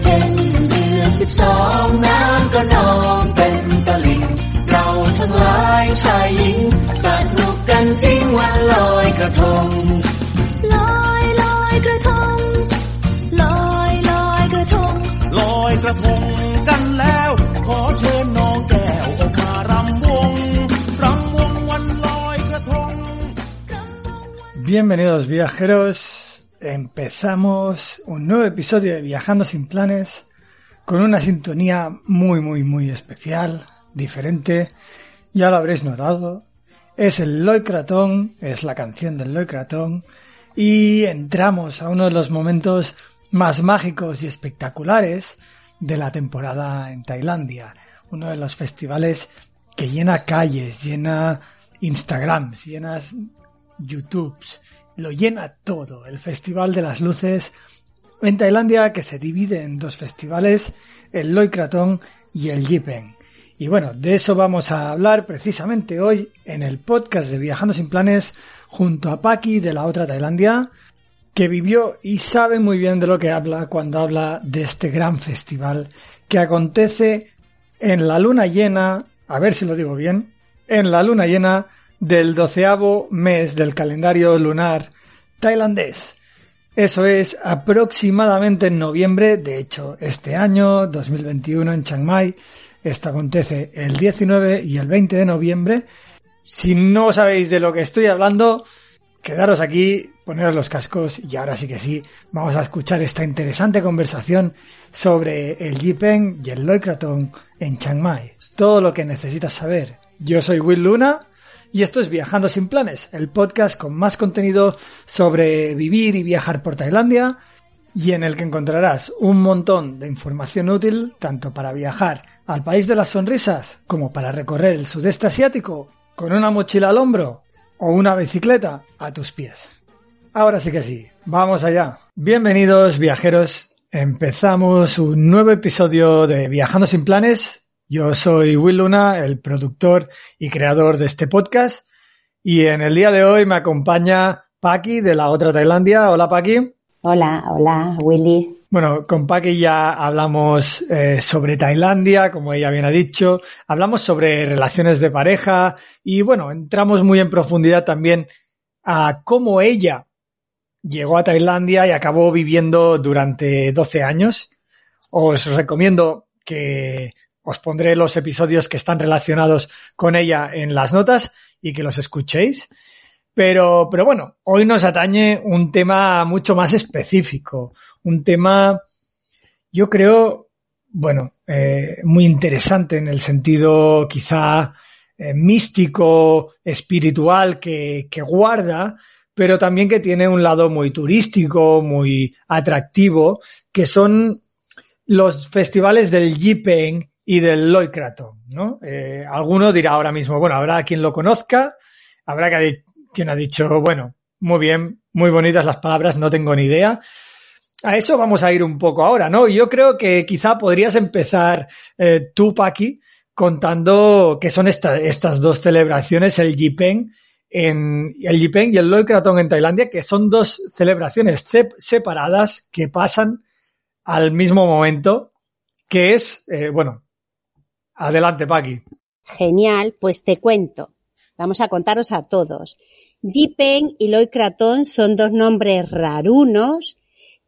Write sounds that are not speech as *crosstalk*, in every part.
เพ็ญเดือนสิบสองน้ำก็นองเป็นตะลิ่งเราทั้งหลายชายหญิงสนุกกันจริงวันลอยกระทงลอยลอยกระทงลอยลอยกระทงลอยกระทงกันแล้ว ขอเชิญน้องแก้วออกมารำวงรำวงวันลอยกระทง Bienvenidos viajeros, empezamos un nuevo episodio de Viajando sin planes con una sintonía muy muy muy especial, diferente, ya lo habréis notado, es el Loy es la canción del Loy y entramos a uno de los momentos más mágicos y espectaculares de la temporada en Tailandia, uno de los festivales que llena calles, llena Instagrams, llena YouTubes, lo llena todo, el Festival de las Luces en Tailandia que se divide en dos festivales, el Loy Krathong y el Jipeng. Y bueno, de eso vamos a hablar precisamente hoy en el podcast de Viajando sin Planes junto a Paki de la otra Tailandia, que vivió y sabe muy bien de lo que habla cuando habla de este gran festival que acontece en la luna llena, a ver si lo digo bien, en la luna llena del doceavo mes del calendario lunar tailandés. Eso es aproximadamente en noviembre, de hecho, este año, 2021, en Chiang Mai. Esto acontece el 19 y el 20 de noviembre. Si no sabéis de lo que estoy hablando, quedaros aquí, poneros los cascos y ahora sí que sí, vamos a escuchar esta interesante conversación sobre el Jipeng y el Loy Krathong en Chiang Mai. Todo lo que necesitas saber. Yo soy Will Luna y esto es Viajando sin planes, el podcast con más contenido sobre vivir y viajar por Tailandia y en el que encontrarás un montón de información útil tanto para viajar al país de las sonrisas como para recorrer el sudeste asiático con una mochila al hombro o una bicicleta a tus pies. Ahora sí que sí, vamos allá. Bienvenidos viajeros, empezamos un nuevo episodio de Viajando sin planes yo soy Will Luna, el productor y creador de este podcast. Y en el día de hoy me acompaña Paki de la otra Tailandia. Hola Paki. Hola, hola Willy. Bueno, con Paki ya hablamos eh, sobre Tailandia, como ella bien ha dicho. Hablamos sobre relaciones de pareja y bueno, entramos muy en profundidad también a cómo ella llegó a Tailandia y acabó viviendo durante 12 años. Os recomiendo que os pondré los episodios que están relacionados con ella en las notas y que los escuchéis. Pero, pero bueno, hoy nos atañe un tema mucho más específico, un tema, yo creo, bueno, eh, muy interesante en el sentido quizá eh, místico, espiritual que, que guarda, pero también que tiene un lado muy turístico, muy atractivo, que son los festivales del Yipeng y del Loy Krathong, ¿no? Eh, alguno dirá ahora mismo, bueno, habrá quien lo conozca, habrá quien ha dicho, bueno, muy bien, muy bonitas las palabras, no tengo ni idea. A eso vamos a ir un poco ahora, ¿no? Yo creo que quizá podrías empezar eh, tú, Paki, contando qué son estas dos celebraciones, el Jipeng en el Jipeng y el Loy Krathong en Tailandia, que son dos celebraciones separadas que pasan al mismo momento, que es, eh, bueno, Adelante, Paqui. Genial, pues te cuento. Vamos a contaros a todos. Jipeng y Loy Krathong son dos nombres rarunos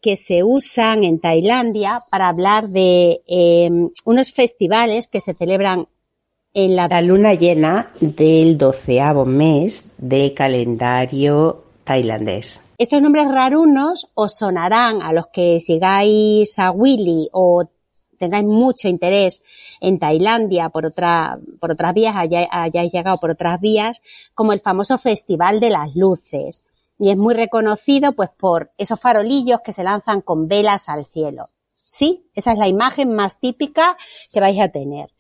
que se usan en Tailandia para hablar de eh, unos festivales que se celebran en la, la luna llena del doceavo mes del calendario tailandés. Estos nombres rarunos os sonarán a los que sigáis a Willy o tengáis mucho interés en Tailandia por otra, por otras vías, hayáis llegado por otras vías, como el famoso Festival de las Luces. Y es muy reconocido pues por esos farolillos que se lanzan con velas al cielo. Sí, esa es la imagen más típica que vais a tener.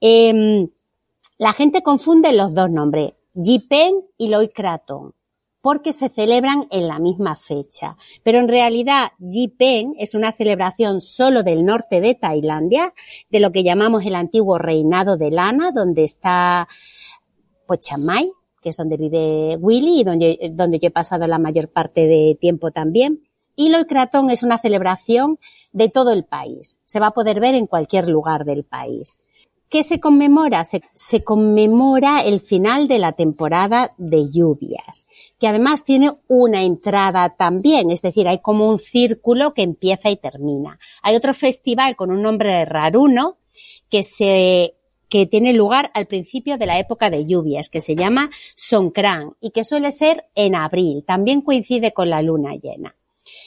Eh, la gente confunde los dos nombres, Jipen y Loy Krathong porque se celebran en la misma fecha. Pero en realidad Jipeng es una celebración solo del norte de Tailandia, de lo que llamamos el antiguo reinado de Lana, donde está pues Chiang Mai, que es donde vive Willy y donde, yo he pasado la mayor parte de tiempo también. Y Loicratón es una celebración de todo el país. Se va a poder ver en cualquier lugar del país. ¿Qué se conmemora? Se, conmemora el final de la temporada de lluvias, que además tiene una entrada también, es decir, hay como un círculo que empieza y termina. Hay otro festival con un nombre raruno que se que tiene lugar al principio de la época de lluvias, que se llama Songkran y que suele ser en abril. También coincide con la luna llena.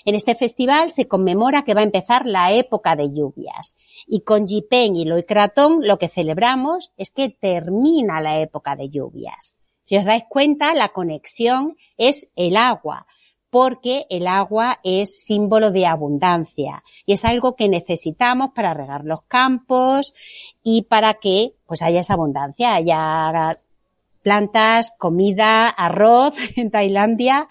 En este festival se conmemora que va a empezar la época de lluvias y con Jipen y Loicratón lo que celebramos es que termina la época de lluvias. Si os dais cuenta, la conexión es el agua, porque el agua es símbolo de abundancia y es algo que necesitamos para regar los campos y para que pues haya esa abundancia, haya plantas, comida, arroz *laughs* en Tailandia.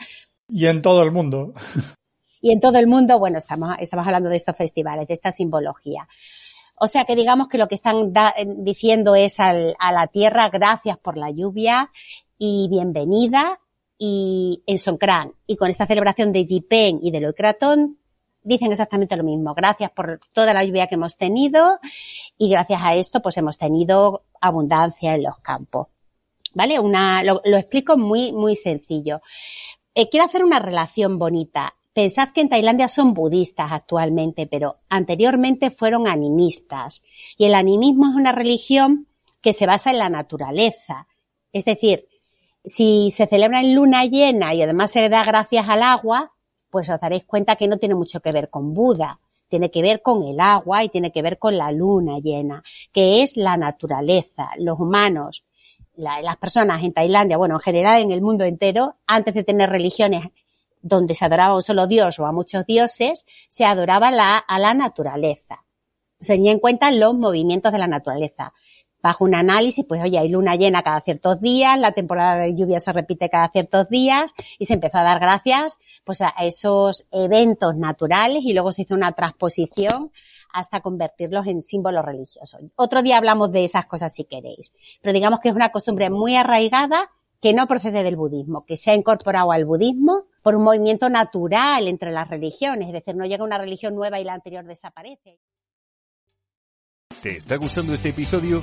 Y en todo el mundo. *laughs* Y en todo el mundo, bueno, estamos, estamos hablando de estos festivales, de esta simbología. O sea que digamos que lo que están diciendo es al, a la tierra gracias por la lluvia y bienvenida y en Songkran y con esta celebración de Jipen y de Loicratón dicen exactamente lo mismo. Gracias por toda la lluvia que hemos tenido y gracias a esto pues hemos tenido abundancia en los campos. ¿Vale? Una, lo, lo explico muy, muy sencillo. Eh, quiero hacer una relación bonita. Pensad que en Tailandia son budistas actualmente, pero anteriormente fueron animistas. Y el animismo es una religión que se basa en la naturaleza. Es decir, si se celebra en luna llena y además se da gracias al agua, pues os daréis cuenta que no tiene mucho que ver con Buda, tiene que ver con el agua y tiene que ver con la luna llena, que es la naturaleza, los humanos, la, las personas en Tailandia, bueno, en general en el mundo entero, antes de tener religiones donde se adoraba un solo dios o a muchos dioses, se adoraba la, a la naturaleza. Se tenía en cuenta los movimientos de la naturaleza bajo un análisis, pues oye, hay luna llena cada ciertos días, la temporada de lluvia se repite cada ciertos días y se empezó a dar gracias pues a esos eventos naturales y luego se hizo una transposición hasta convertirlos en símbolos religiosos. Otro día hablamos de esas cosas si queréis, pero digamos que es una costumbre muy arraigada que no procede del budismo, que se ha incorporado al budismo por un movimiento natural entre las religiones, es decir, no llega una religión nueva y la anterior desaparece. ¿Te está gustando este episodio?